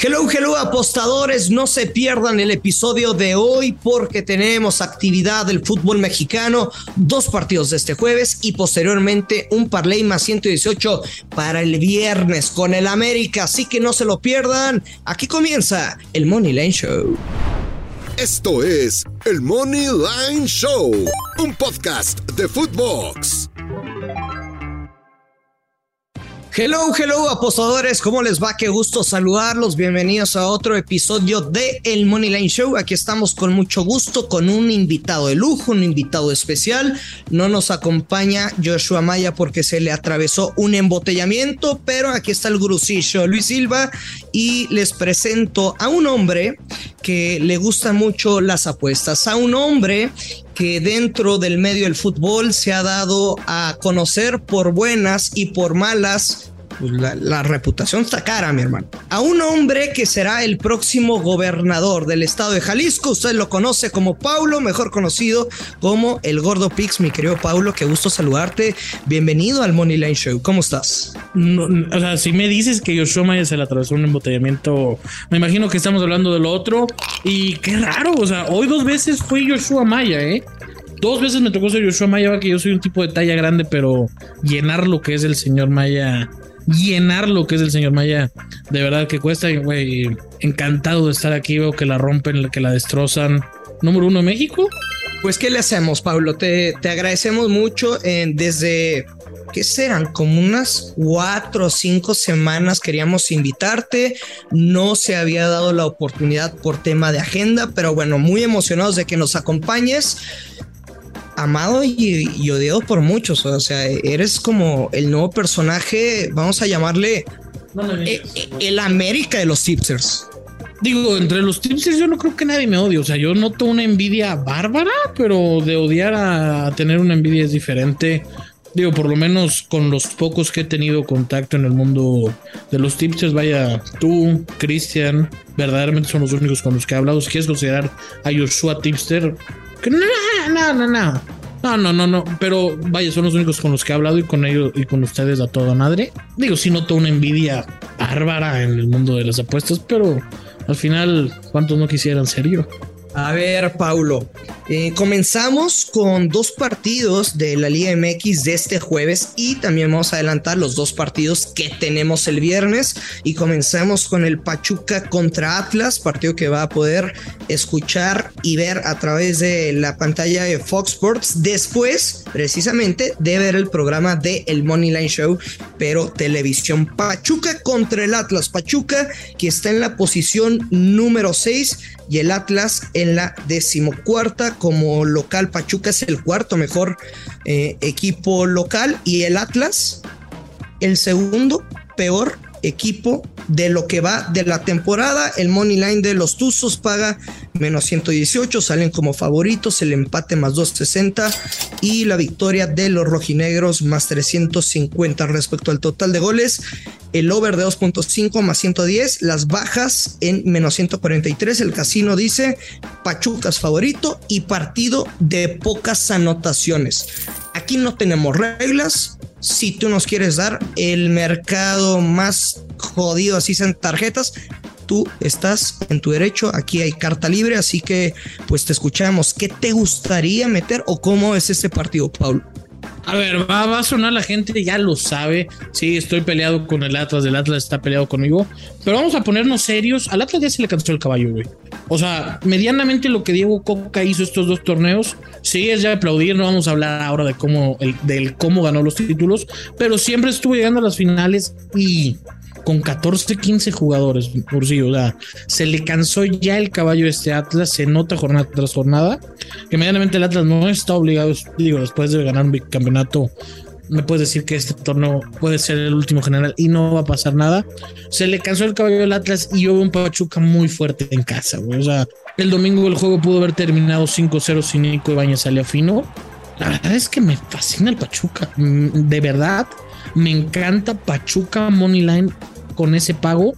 Hello, hello apostadores, no se pierdan el episodio de hoy porque tenemos actividad del fútbol mexicano, dos partidos de este jueves y posteriormente un parlay más 118 para el viernes con el América, así que no se lo pierdan. Aquí comienza el Money Line Show. Esto es el Money Line Show, un podcast de Footbox. Hello, hello apostadores, ¿cómo les va? Qué gusto saludarlos. Bienvenidos a otro episodio de El Money Line Show. Aquí estamos con mucho gusto con un invitado de lujo, un invitado especial. No nos acompaña Joshua Maya porque se le atravesó un embotellamiento, pero aquí está el grusillo Luis Silva y les presento a un hombre que le gustan mucho las apuestas, a un hombre que dentro del medio del fútbol se ha dado a conocer por buenas y por malas pues la, reputación está cara, mi hermano. A un hombre que será el próximo gobernador del estado de Jalisco. Usted lo conoce como Paulo, mejor conocido como el Gordo Pix. Mi querido Paulo, qué gusto saludarte. Bienvenido al Money Line Show. ¿Cómo estás? o sea, si me dices que Yoshua Maya se le atravesó un embotellamiento, me imagino que estamos hablando de lo otro. Y qué raro, o sea, hoy dos veces fue Yoshua Maya, ¿eh? Dos veces me tocó ser Yoshua Maya, que yo soy un tipo de talla grande, pero llenar lo que es el señor Maya llenar lo que es el señor Maya. De verdad que cuesta. Encantado de estar aquí. Veo que la rompen, que la destrozan. Número uno México. Pues, ¿qué le hacemos, Pablo? Te, te agradecemos mucho desde, ¿qué serán? Como unas cuatro o cinco semanas queríamos invitarte. No se había dado la oportunidad por tema de agenda, pero bueno, muy emocionados de que nos acompañes amado y, odiado por muchos. O sea, eres como el nuevo personaje, vamos a llamarle eh, eh, el América de los tipsters. Digo, entre los tipsters yo no creo que nadie me odie. O sea, yo noto una envidia bárbara, pero de odiar a tener una envidia es diferente. Digo, por lo menos con los pocos que he tenido contacto en el mundo de los tipsters, vaya, tú, Cristian, verdaderamente son los únicos con los que he hablado. Si quieres considerar a Joshua Tipster, no, no, no, no. No, no, no. Pero vaya, son los únicos con los que he hablado y con ellos y con ustedes a toda madre. Digo, sí noto una envidia bárbara en el mundo de las apuestas, pero al final, ¿cuántos no quisieran ser yo? A ver, Paulo, eh, comenzamos con dos partidos de la Liga MX de este jueves y también vamos a adelantar los dos partidos que tenemos el viernes. Y comenzamos con el Pachuca contra Atlas, partido que va a poder escuchar y ver a través de la pantalla de Fox Sports. Después precisamente de ver el programa de El Money Line Show, pero televisión Pachuca contra el Atlas, Pachuca que está en la posición número 6 y el Atlas en la decimocuarta como local. Pachuca es el cuarto mejor eh, equipo local y el Atlas el segundo peor equipo de lo que va de la temporada. El money line de los Tuzos paga menos 118, salen como favoritos, el empate más 260 y la victoria de los rojinegros más 350 respecto al total de goles. El over de 2.5 más 110, las bajas en menos 143. El casino dice Pachucas favorito y partido de pocas anotaciones. Aquí no tenemos reglas, si tú nos quieres dar el mercado más jodido así en tarjetas, tú estás en tu derecho, aquí hay carta libre, así que pues te escuchamos. ¿Qué te gustaría meter o cómo es este partido, Paulo? A ver, va, a sonar la gente, ya lo sabe. Sí, estoy peleado con el Atlas, el Atlas está peleado conmigo. Pero vamos a ponernos serios. Al Atlas ya se le cansó el caballo, güey. O sea, medianamente lo que Diego Coca hizo estos dos torneos, sí es ya aplaudir. No vamos a hablar ahora de cómo, el, del cómo ganó los títulos, pero siempre estuvo llegando a las finales y con 14, 15 jugadores por sí. O sea, se le cansó ya el caballo de este Atlas, se nota jornada tras jornada, que medianamente el Atlas no está obligado, digo, después de ganar un bicampeonato, me puedes decir que este torneo puede ser el último general y no va a pasar nada. Se le cansó el caballo del Atlas y hubo un Pachuca muy fuerte en casa, güey. O sea, el domingo el juego pudo haber terminado 5-0 sin Nico Ibañez salía fino. La verdad es que me fascina el Pachuca. Mm, de verdad, me encanta Pachuca Moneyline con ese pago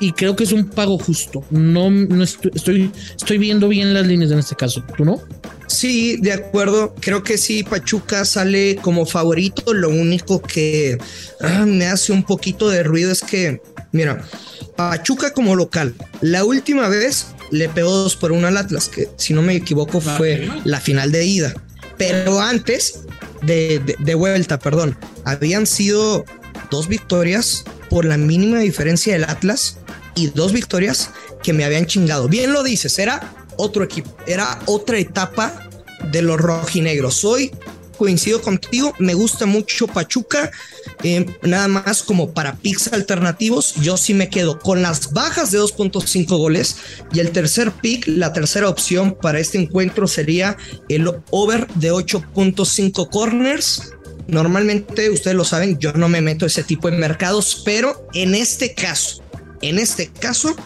y creo que es un pago justo. No, no estoy, estoy, viendo bien las líneas en este caso. ¿Tú no? Sí, de acuerdo. Creo que sí, Pachuca sale como favorito. Lo único que ah, me hace un poquito de ruido es que, mira, Pachuca como local, la última vez le pegó dos por uno al Atlas, que si no me equivoco fue la final de ida. Pero antes de, de vuelta, perdón, habían sido dos victorias por la mínima diferencia del Atlas y dos victorias que me habían chingado. Bien lo dices, era otro equipo, era otra etapa de los rojinegros. Hoy coincido contigo, me gusta mucho Pachuca, eh, nada más como para picks alternativos, yo sí me quedo con las bajas de 2.5 goles y el tercer pick, la tercera opción para este encuentro sería el over de 8.5 corners. Normalmente, ustedes lo saben, yo no me meto ese tipo de mercados, pero en este caso, en este caso,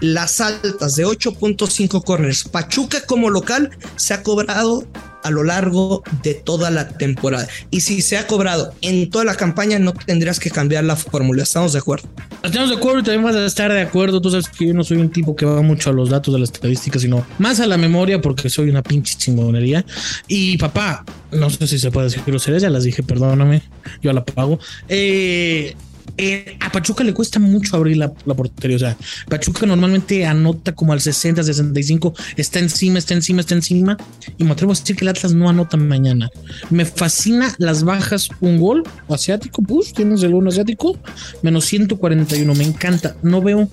las altas de 8.5 corners. Pachuca como local se ha cobrado a lo largo de toda la temporada. Y si se ha cobrado en toda la campaña, no tendrías que cambiar la fórmula. ¿Estamos de acuerdo? Estamos de acuerdo y también vas a estar de acuerdo. Tú sabes que yo no soy un tipo que va mucho a los datos de las estadísticas, sino más a la memoria porque soy una pinche chingonería. Y papá, no sé si se puede decir groserías, ya las dije, perdóname, yo la pago. Eh eh, a Pachuca le cuesta mucho abrir la, portería. O sea, Pachuca normalmente anota como al 60, 65, está encima, está encima, está encima. Y me atrevo a decir que el Atlas no anota mañana. Me fascina las bajas, un gol asiático, pues tienes el uno asiático, menos 141. Me encanta. No veo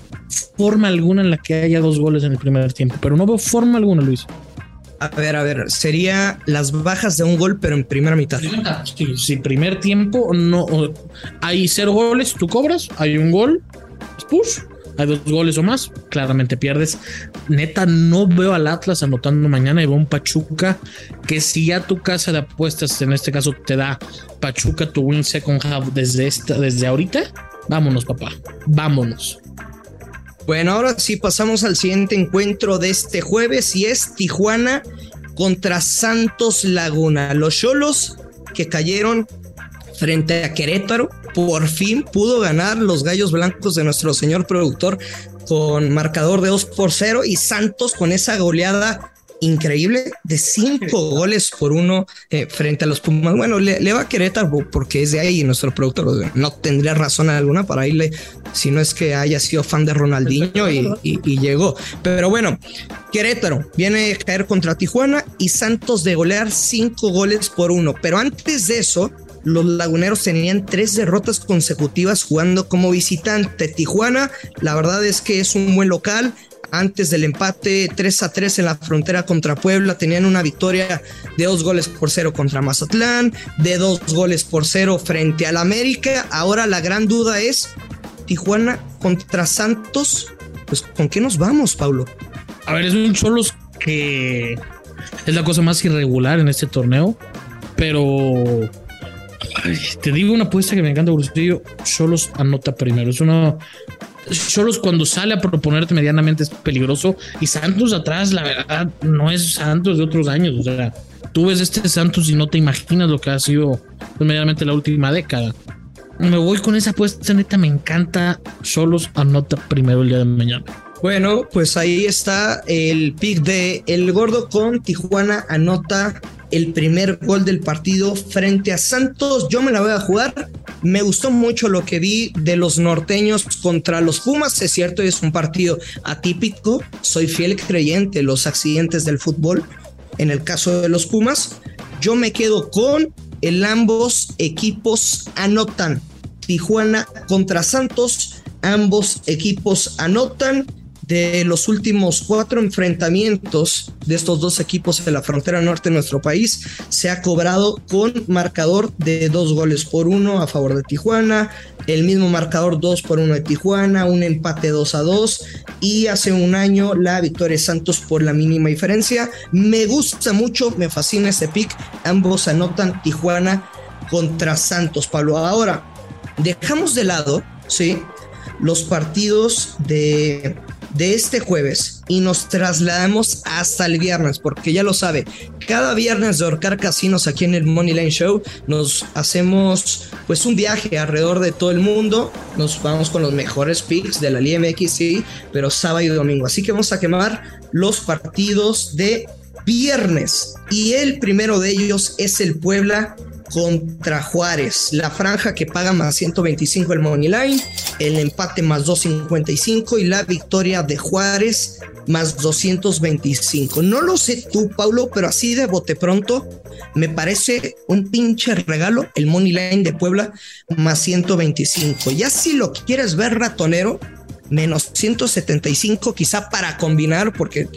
forma alguna en la que haya dos goles en el primer tiempo, pero no veo forma alguna, Luis. A ver, a ver, sería las bajas de un gol, pero en primera mitad. Si primer tiempo no hay cero goles, tú cobras, hay un gol, push, hay dos goles o más, claramente pierdes. Neta, no veo al Atlas anotando mañana y veo un Pachuca que si ya tu casa de apuestas, en este caso, te da Pachuca tu win second half desde esta, desde ahorita, vámonos, papá, vámonos. Bueno, ahora sí pasamos al siguiente encuentro de este jueves y es Tijuana contra Santos Laguna. Los Cholos que cayeron frente a Querétaro, por fin pudo ganar los Gallos Blancos de nuestro señor productor con marcador de 2 por 0 y Santos con esa goleada increíble de cinco goles por uno eh, frente a los Pumas. Bueno, le, va a Querétaro porque es de ahí y nuestro productor no tendría razón alguna para irle si no es que haya sido fan de Ronaldinho y, y llegó. Pero bueno, Querétaro viene a caer contra Tijuana y Santos de golear cinco goles por uno. Pero antes de eso, los laguneros tenían tres derrotas consecutivas jugando como visitante. Tijuana, la verdad es que es un buen local, antes del empate 3 a 3 en la frontera contra Puebla, tenían una victoria de dos goles por cero contra Mazatlán, de dos goles por cero frente al América. Ahora la gran duda es Tijuana contra Santos. Pues, ¿con qué nos vamos, Pablo? A ver, es un Cholos que es la cosa más irregular en este torneo, pero te digo una apuesta que me encanta. Cholos anota primero. Es una Cholos cuando sale a proponerte medianamente es peligroso y Santos atrás, la verdad, no es Santos de otros años. O sea, tú ves este Santos y no te imaginas lo que ha sido pues, medianamente la última década. Me voy con esa apuesta, neta, me encanta. Cholos anota primero el día de mañana. Bueno, pues ahí está el pick de El Gordo con Tijuana anota el primer gol del partido frente a Santos. Yo me la voy a jugar. Me gustó mucho lo que vi de los norteños contra los Pumas. Es cierto, es un partido atípico. Soy fiel creyente los accidentes del fútbol. En el caso de los Pumas, yo me quedo con el ambos equipos anotan. Tijuana contra Santos. Ambos equipos anotan de los últimos cuatro enfrentamientos de estos dos equipos en la frontera norte de nuestro país se ha cobrado con marcador de dos goles por uno a favor de Tijuana, el mismo marcador dos por uno de Tijuana, un empate dos a dos y hace un año la victoria de Santos por la mínima diferencia. Me gusta mucho, me fascina ese pick. Ambos anotan Tijuana contra Santos, Pablo. Ahora, dejamos de lado, ¿sí? Los partidos de de este jueves y nos trasladamos hasta el viernes, porque ya lo sabe, cada viernes de Orcar Casinos aquí en el Money Line Show nos hacemos pues un viaje alrededor de todo el mundo, nos vamos con los mejores picks de la Liga MX, pero sábado y domingo, así que vamos a quemar los partidos de viernes. Y el primero de ellos es el Puebla contra Juárez. La franja que paga más 125 el Money Line, el empate más 255 y la victoria de Juárez más 225. No lo sé tú, Paulo, pero así de bote pronto me parece un pinche regalo el Money Line de Puebla más 125. Ya si lo quieres ver ratonero, menos 175 quizá para combinar porque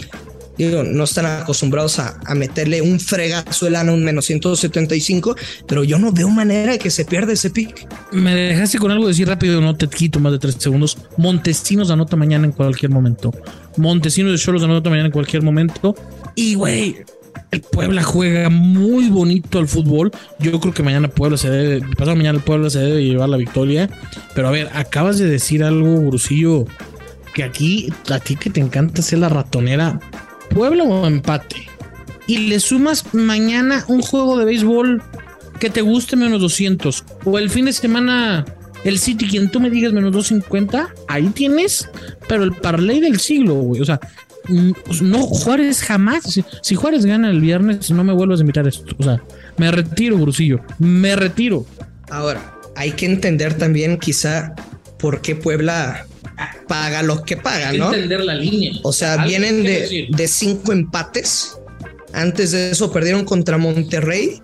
digo, no están acostumbrados a, meterle un fregazo el a un menos 175, pero yo no veo manera de que se pierda ese pick. Me dejaste con algo decir rápido, no te quito más de tres segundos. Montesinos anota mañana en cualquier momento. Montesinos de Cholos anota mañana en cualquier momento. Y güey, el Puebla juega muy bonito al fútbol. Yo creo que mañana Puebla se debe, pasado mañana el Puebla se debe llevar la victoria. Pero a ver, acabas de decir algo, Brusillo, que aquí, a ti que te encanta hacer la ratonera, Puebla o empate. Y le sumas mañana un juego de béisbol que te guste menos 200. O el fin de semana el City, quien tú me digas menos 250, ahí tienes, pero el parlay del siglo, güey. O sea, no, Juárez jamás. Si, Juárez gana el viernes, no me vuelvas a invitar esto. O sea, me retiro, Brusillo. Me retiro. Ahora, hay que entender también, quizá, por qué Puebla paga lo que paga, ¿no? Entender la línea. O sea, vienen de, de cinco empates. Antes de eso perdieron contra Monterrey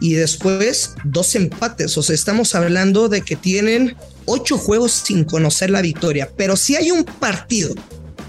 y después dos empates. O sea, estamos hablando de que tienen ocho juegos sin conocer la victoria. Pero si hay un partido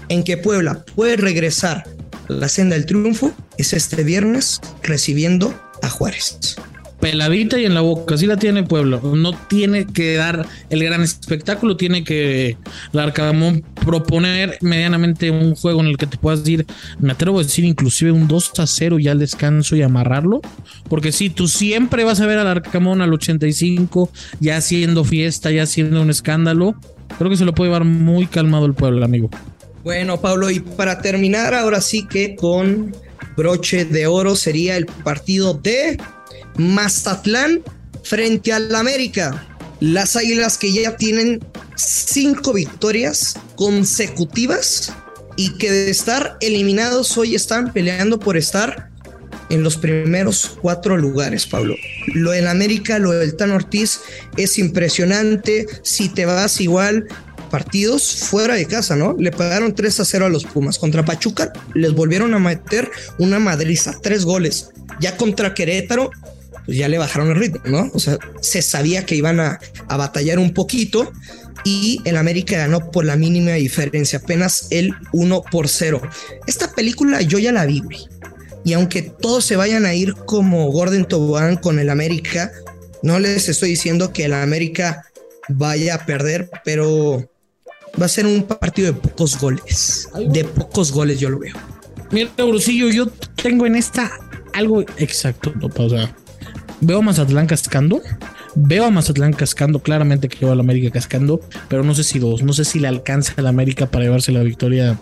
en que Puebla puede regresar a la senda del triunfo, es este viernes recibiendo a Juárez peladita y en la boca. Así la tiene Pueblo. No tiene que dar el gran espectáculo, tiene que Larcamón proponer medianamente un juego en el que te puedas ir, me atrevo a decir, inclusive un 2 a 0 ya al descanso y amarrarlo. Porque si tú siempre vas a ver al Arcamón al 85, ya haciendo fiesta, ya haciendo un escándalo, creo que se lo puede llevar muy calmado el pueblo, amigo. Bueno, Pablo, y para terminar, ahora sí que con broche de oro sería el partido de Mazatlán frente al América. Las Águilas que ya tienen cinco victorias consecutivas y que de estar eliminados hoy están peleando por estar en los primeros cuatro lugares, Pablo. Lo del América, lo del Tan Ortiz es impresionante. Si te vas igual, partidos fuera de casa, ¿no? Le pagaron 3 a 0 a los Pumas. Contra Pachuca les volvieron a meter una madriza, tres goles. Ya contra Querétaro pues ya le bajaron el ritmo, ¿no? O sea, se sabía que iban a, batallar un poquito y el América ganó por la mínima diferencia, apenas el 1 por 0. Esta película yo ya la vi, güey. Y aunque todos se vayan a ir como Gordon Tobogán con el América, no les estoy diciendo que el América vaya a perder, pero va a ser un partido de pocos goles. De pocos goles yo lo veo. Mira, Brusillo, yo tengo en esta algo exacto, no pausa. Veo a Mazatlán cascando. Veo a Mazatlán cascando. Claramente que lleva a la América cascando. Pero no sé si dos. No sé si le alcanza a la América para llevarse la victoria.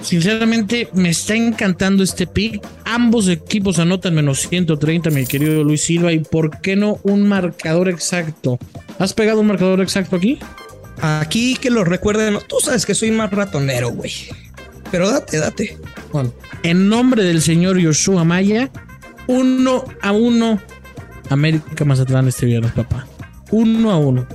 Sinceramente, me está encantando este pick. Ambos equipos anotan menos 130, mi querido Luis Silva. ¿Y por qué no un marcador exacto? ¿Has pegado un marcador exacto aquí? Aquí que lo recuerden. Tú sabes que soy más ratonero, güey. Pero date, date. Bueno, en nombre del señor Yoshua Maya, uno a uno América Mazatlán este viernes, papá. Uno a uno.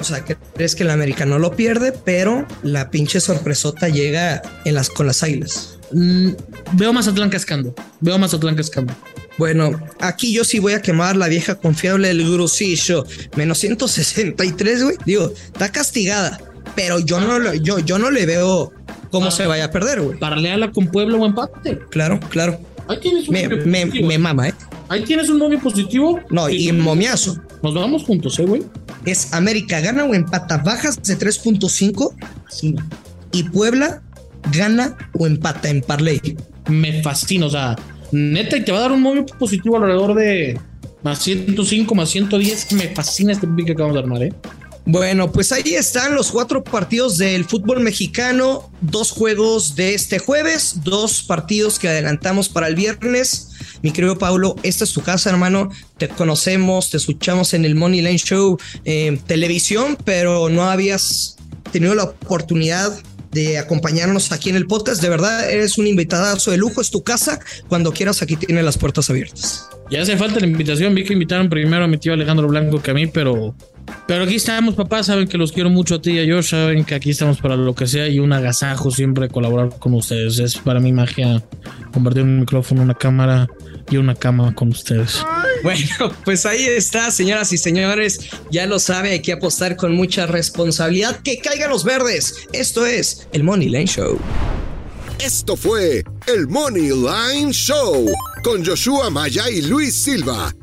O sea, crees que el América no lo pierde, pero la pinche sorpresota llega en las, con las águilas. Mm, veo a Mazatlán cascando. Veo a Mazatlán cascando. Bueno, aquí yo sí voy a quemar la vieja confiable del Grusillo. Menos 163, güey. Digo, está castigada. Pero yo no, yo, yo no le veo cómo se vaya a perder, güey. Para leerla con Pueblo o empate. Claro, claro. Ahí tienes un me, me, me mama, ¿eh? Ahí tienes un momio positivo. No, y, momiazo. Nos vamos juntos, ¿eh, güey? Es América gana o empata, bajas de 3.5. Sí. Y Puebla gana o empata en parlay. Me fascina, o sea, neta, y te va a dar un momio positivo alrededor de más 105, más 110. Me fascina este pick que acabamos de armar, ¿eh? Bueno, pues ahí están los cuatro partidos del fútbol mexicano, dos juegos de este jueves, dos partidos que adelantamos para el viernes. Mi querido Paulo, esta es tu casa, hermano. Te conocemos, te escuchamos en el Money Line Show eh, televisión, pero no habías tenido la oportunidad de acompañarnos aquí en el podcast. De verdad, eres un invitadazo de lujo, es tu casa. Cuando quieras, aquí tiene las puertas abiertas. Ya hace falta la invitación. Vi que invitaron primero a mi tío Alejandro Blanco que a mí, pero, pero aquí estamos, papá. Saben que los quiero mucho a ti y a George. Saben que aquí estamos para lo que sea y un agasajo siempre colaborar con ustedes. Es para mí magia compartir un micrófono, una cámara y una cama con ustedes. Bueno, pues ahí está, señoras y señores. Ya lo sabe, hay que apostar con mucha responsabilidad. Que caigan los verdes. Esto es el Money Lane Show. Esto fue el Money Line Show con Joshua Maya y Luis Silva,